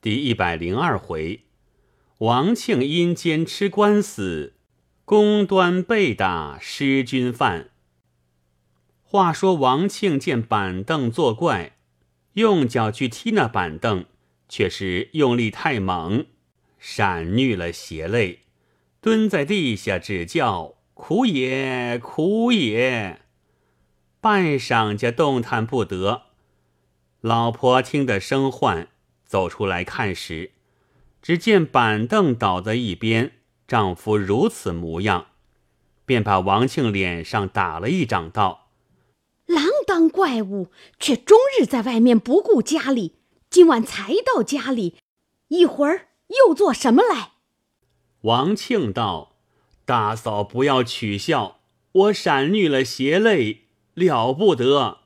第一百零二回，王庆阴间吃官司，公端被打失军犯。话说王庆见板凳作怪，用脚去踢那板凳，却是用力太猛，闪虐了血泪，蹲在地下只叫苦也苦也。半晌家动弹不得，老婆听得生唤。走出来看时，只见板凳倒在一边，丈夫如此模样，便把王庆脸上打了一掌，道：“狼当怪物，却终日在外面不顾家里，今晚才到家里，一会儿又做什么来？”王庆道：“大嫂不要取笑，我闪绿了邪泪，了不得。”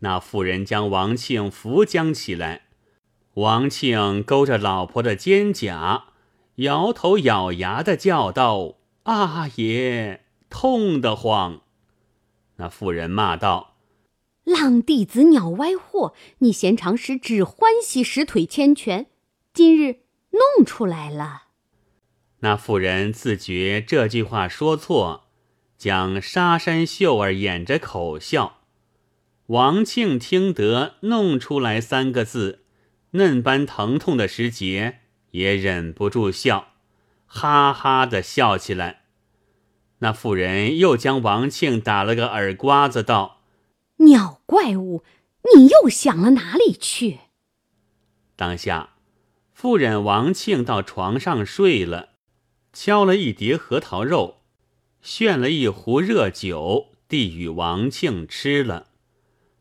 那妇人将王庆扶将起来。王庆勾着老婆的肩胛，摇头咬牙的叫道：“阿爷，痛得慌！”那妇人骂道：“浪弟子鸟歪货！你闲常时只欢喜使腿牵拳，今日弄出来了。”那妇人自觉这句话说错，将沙山秀儿掩着口笑。王庆听得“弄出来”三个字。嫩般疼痛的时节，也忍不住笑，哈哈的笑起来。那妇人又将王庆打了个耳刮子，道：“鸟怪物，你又想了哪里去？”当下，妇人王庆到床上睡了，敲了一碟核桃肉，炫了一壶热酒，递与王庆吃了。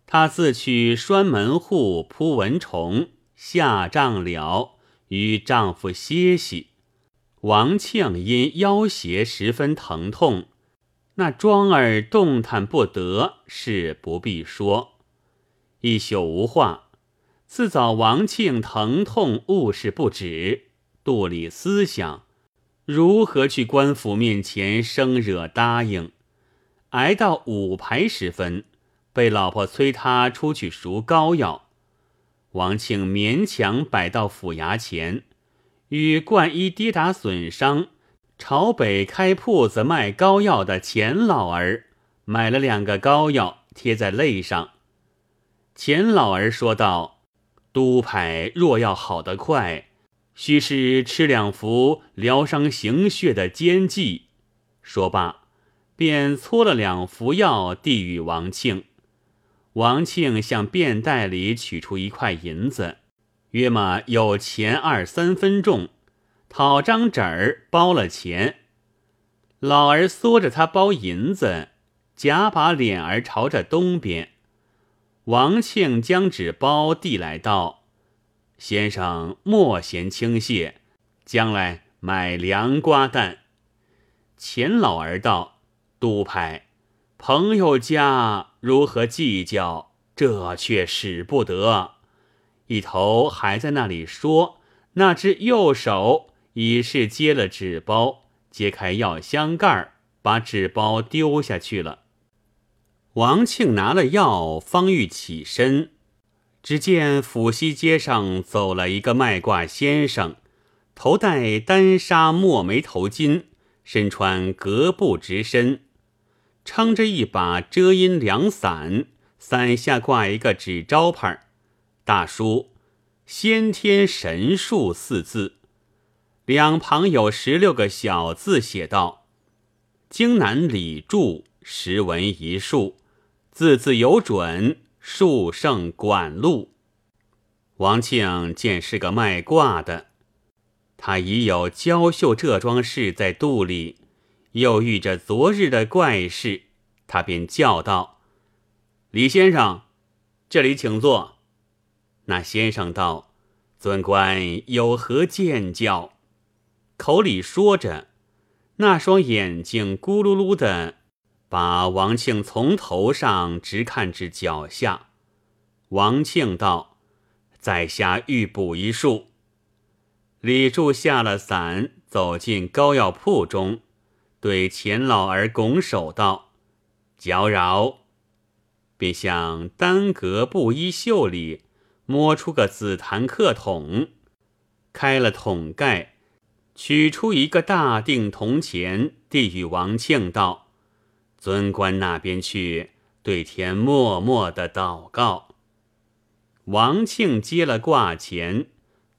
他自去拴门户，扑蚊虫。下帐了，与丈夫歇息。王庆因腰胁十分疼痛，那庄儿动弹不得，是不必说。一宿无话。自早王庆疼痛误事不止，肚里思想如何去官府面前生惹答应。挨到午牌时分，被老婆催他出去赎膏药。王庆勉强摆到府衙前，与冠衣跌打损伤、朝北开铺子卖膏药的钱老儿买了两个膏药，贴在肋上。钱老儿说道：“督牌若要好得快，须是吃两服疗伤行血的煎剂。”说罢，便搓了两服药递与王庆。王庆向便袋里取出一块银子，约么有钱二三分重，讨张纸儿包了钱。老儿缩着他包银子，假把脸儿朝着东边。王庆将纸包递来道：“先生莫嫌轻谢，将来买凉瓜蛋。”钱老儿道：“都派。”朋友家如何计较？这却使不得。一头还在那里说，那只右手已是接了纸包，揭开药箱盖，把纸包丢下去了。王庆拿了药，方欲起身，只见府西街上走了一个卖卦先生，头戴单纱墨眉头巾，身穿格布直身。撑着一把遮阴凉伞，伞下挂一个纸招牌，大书“先天神术”四字，两旁有十六个小字，写道：“京南李柱识文一术，字字有准，术胜管路。”王庆见是个卖卦的，他已有娇绣这桩事在肚里。又遇着昨日的怪事，他便叫道：“李先生，这里请坐。”那先生道：“尊官有何见教？”口里说着，那双眼睛咕噜噜的，把王庆从头上直看至脚下。王庆道：“在下欲补一术。”李柱下了伞，走进膏药铺中。对钱老儿拱手道：“搅扰。”便向单格布衣袖里摸出个紫檀刻筒，开了筒盖，取出一个大锭铜钱，递与王庆道：“尊官那边去，对天默默的祷告。”王庆接了挂钱，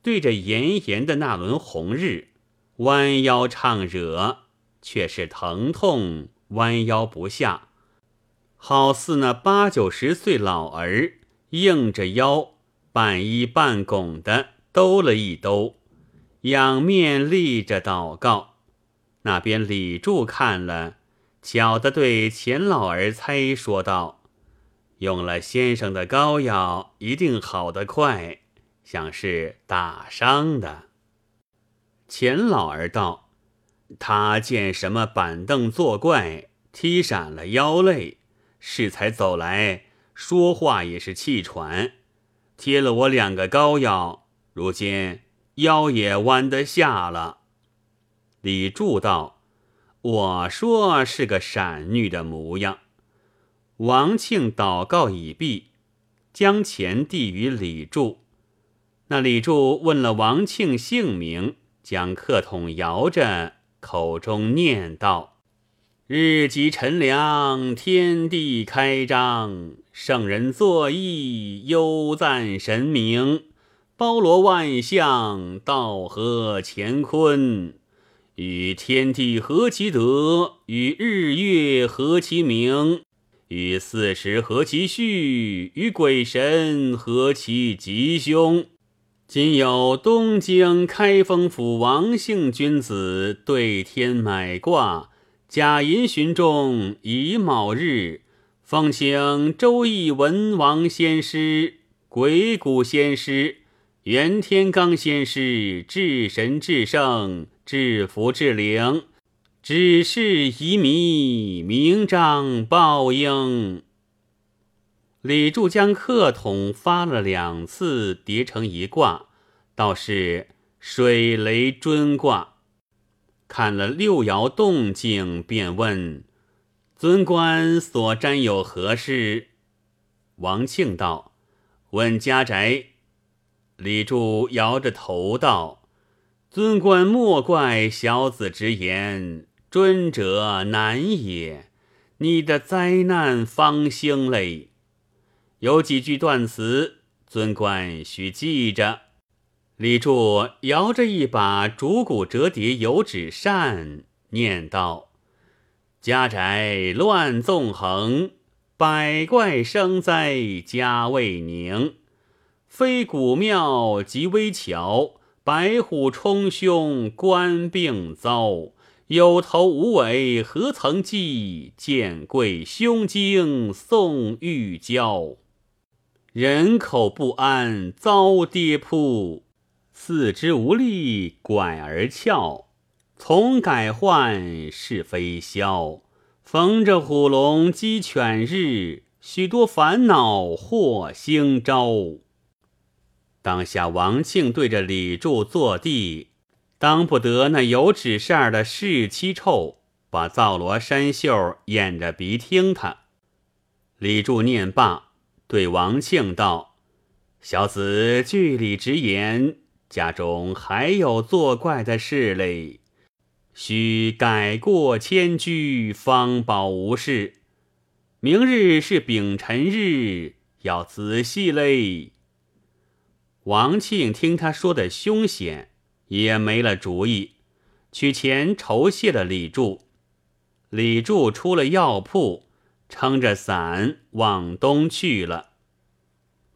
对着炎炎的那轮红日，弯腰唱惹，却是疼痛，弯腰不下，好似那八九十岁老儿硬着腰，半依半拱的兜了一兜，仰面立着祷告。那边李柱看了，巧的对钱老儿猜说道。用了先生的膏药，一定好得快，像是打伤的。钱老儿道：“他见什么板凳作怪，踢闪了腰肋，适才走来说话也是气喘，贴了我两个膏药，如今腰也弯得下了。”李柱道：“我说是个闪女的模样。”王庆祷告已毕，将钱递与李柱。那李柱问了王庆姓名，将客筒摇着，口中念道：“日极辰良，天地开张，圣人作义，悠赞神明，包罗万象，道合乾坤，与天地合其德，与日月合其明。”与四时合其序，与鬼神合其吉凶。今有东京开封府王姓君子对天买卦，假银旬中乙卯日，奉请周易文王先师、鬼谷先师、袁天罡先师，至神至圣，至福至灵。只是遗迷，明章报应。李柱将客筒发了两次，叠成一卦，倒是水雷尊卦。看了六爻动静，便问尊官所占有何事？王庆道：“问家宅。”李柱摇着头道：“尊官莫怪小子直言。”尊者难也，你的灾难方兴嘞。有几句断词，尊官须记着。李柱摇着一把竹骨折叠油纸扇，念道：“家宅乱纵横，百怪生灾家未宁。非古庙即危桥，白虎冲凶官病遭。”有头无尾何曾记？见贵胸襟送玉娇。人口不安遭跌扑，四肢无力拐而翘。从改换是非消，逢着虎龙鸡犬日，许多烦恼祸星招。当下王庆对着李柱坐地。当不得那油纸扇的士气臭，把皂罗衫袖掩着鼻听他。李柱念罢，对王庆道：“小子据理直言，家中还有作怪的事嘞，须改过迁居，方保无事。明日是丙辰日，要仔细嘞。”王庆听他说的凶险。也没了主意，取钱酬谢了李柱。李柱出了药铺，撑着伞往东去了。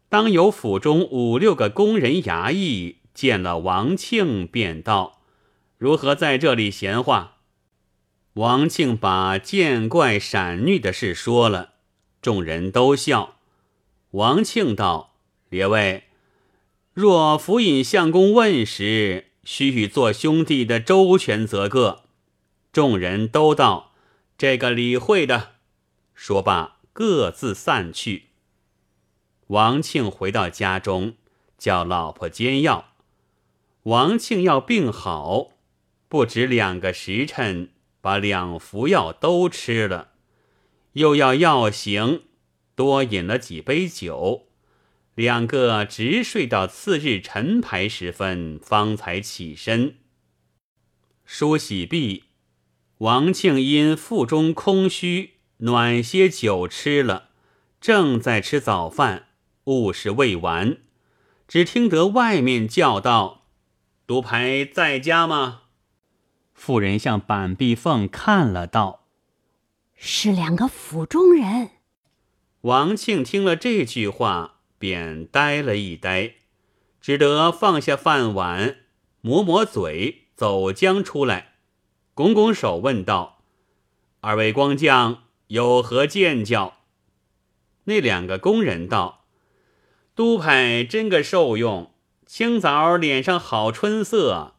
当有府中五六个工人衙役见了王庆，便道：“如何在这里闲话？”王庆把见怪闪虐的事说了，众人都笑。王庆道：“列位，若府尹相公问时。”须与做兄弟的周全则个，众人都道这个理会的。说罢，各自散去。王庆回到家中，叫老婆煎药。王庆要病好，不止两个时辰，把两服药都吃了，又要药行，多饮了几杯酒，两个直睡到次日晨牌时分，方才起身。梳洗毕，王庆因腹中空虚，暖些酒吃了，正在吃早饭，物事未完，只听得外面叫道：“独排在家吗？”妇人向板壁缝看了，道：“是两个府中人。”王庆听了这句话。便呆了一呆，只得放下饭碗，抹抹嘴，走将出来，拱拱手问道：“二位光将有何见教？”那两个工人道：“督派真个受用，清早脸上好春色。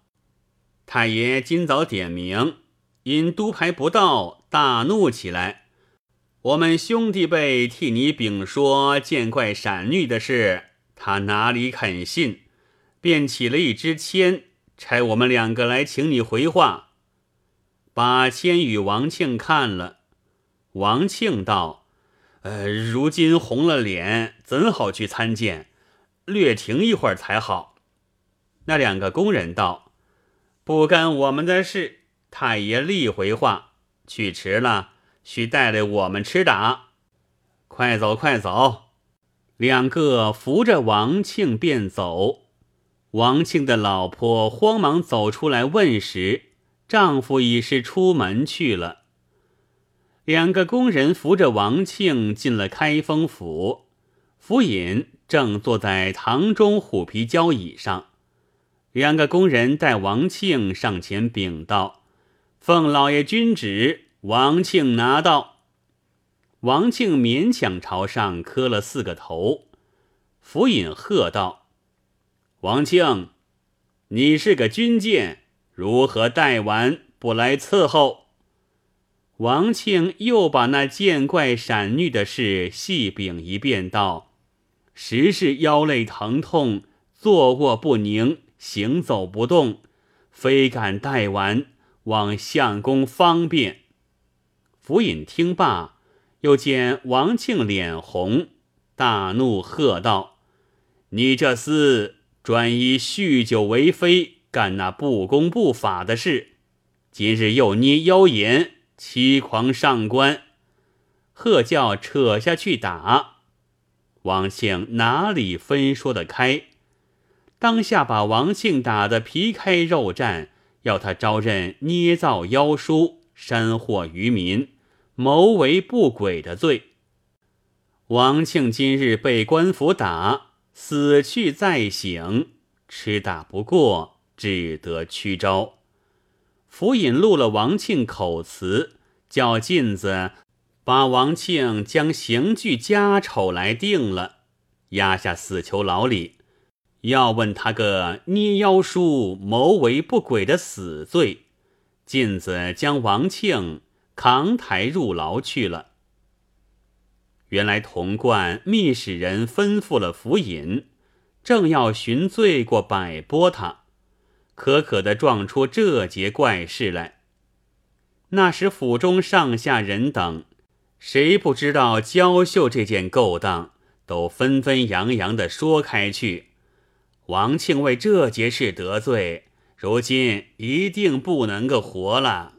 太爷今早点名，因督牌不到，大怒起来。”我们兄弟辈替你禀说见怪闪绿的事，他哪里肯信？便起了一支签，差我们两个来请你回话。把签与王庆看了，王庆道：“呃，如今红了脸，怎好去参见？略停一会儿才好。”那两个工人道：“不干我们的事，太爷立回话，去迟了。”须带来我们吃打，快走快走！两个扶着王庆便走。王庆的老婆慌忙走出来问时，丈夫已是出门去了。两个工人扶着王庆进了开封府，府尹正坐在堂中虎皮交椅上。两个工人带王庆上前禀道：“奉老爷君旨。”王庆拿到，王庆勉强朝上磕了四个头。府尹喝道：“王庆，你是个军舰，如何带完不来伺候？”王庆又把那见怪闪虐的事细禀一遍，道：“实是腰肋疼痛，坐卧不宁，行走不动，非敢待完，望相公方便。”府尹听罢，又见王庆脸红，大怒，喝道：“你这厮专以酗酒为非，干那不公不法的事，今日又捏妖言，欺狂上官，喝叫扯下去打。”王庆哪里分说得开？当下把王庆打得皮开肉绽，要他招认捏造妖书。山祸于民，谋为不轨的罪。王庆今日被官府打，死去再醒，吃打不过，只得屈招。府尹录了王庆口词，叫镜子把王庆将刑具家丑来定了，押下死囚牢里，要问他个捏妖书、谋为不轨的死罪。晋子将王庆扛抬入牢去了。原来童贯密使人吩咐了府尹，正要寻罪过摆拨他，可可的撞出这节怪事来。那时府中上下人等，谁不知道娇绣这件勾当，都纷纷扬扬的说开去。王庆为这节事得罪。如今一定不能够活了。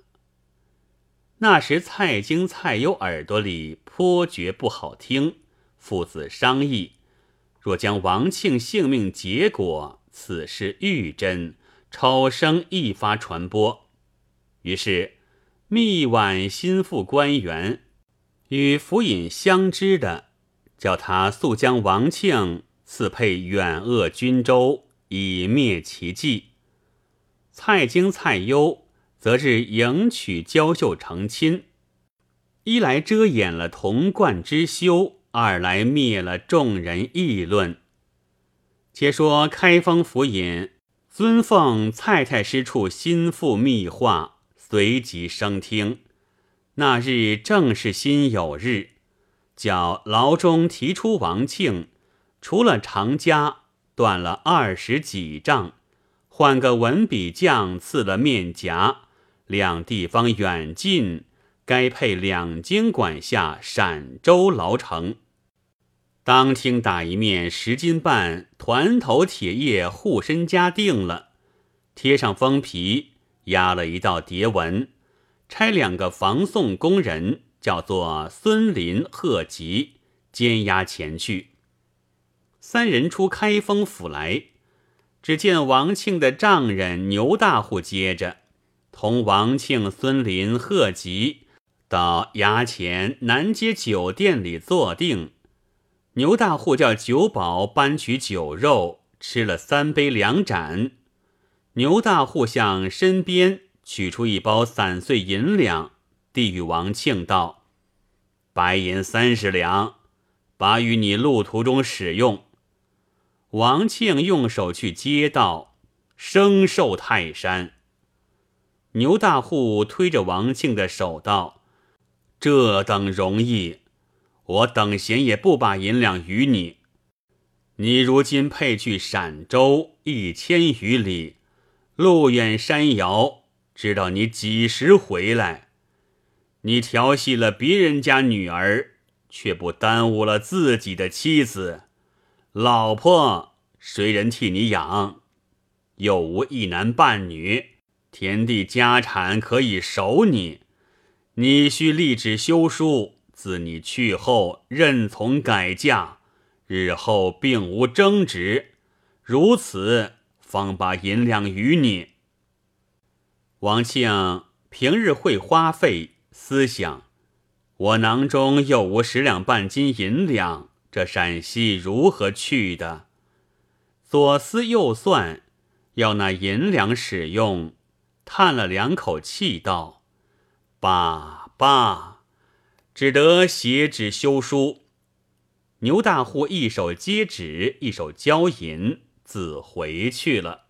那时蔡京、蔡攸耳朵里颇觉不好听，父子商议，若将王庆性命结果，此事愈真，丑声一发传播。于是密婉心腹官员，与府尹相知的，叫他速将王庆赐配远鄂军州，以灭其迹。蔡京、蔡攸则是迎娶娇秀成亲，一来遮掩了童贯之羞，二来灭了众人议论。且说开封府尹尊奉蔡太师处心腹密话，随即升听。那日正是辛酉日，叫牢中提出王庆，除了长家，断了二十几丈。换个文笔匠赐了面颊，两地方远近，该配两京管辖陕州牢城。当厅打一面十斤半团头铁叶护身家定了，贴上封皮，压了一道叠纹，差两个防送工人，叫做孙林、贺吉，监押前去。三人出开封府来，只见王庆的丈人牛大户接着，同王庆、孙林、贺吉到衙前南街酒店里坐定。牛大户叫酒保搬取酒肉，吃了三杯两盏。牛大户向身边取出一包散碎银两，递与王庆道：“白银三十两，把与你路途中使用。”王庆用手去接道：“生寿泰山。”牛大户推着王庆的手道：“这等容易。”我等闲也不把银两与你。你如今配去陕州一千余里，路远山遥，知道你几时回来？你调戏了别人家女儿，却不耽误了自己的妻子、老婆，谁人替你养？又无一男半女，田地家产可以守你，你须立志休书。自你去后，任从改嫁，日后并无争执，如此方把银两与你。王庆平日会花费，思想我囊中又无十两半斤银两，这陕西如何去的？左思右算，要那银两使用，叹了两口气，道：“罢罢。”只得写纸修书，牛大户一手接纸，一手交银，自回去了。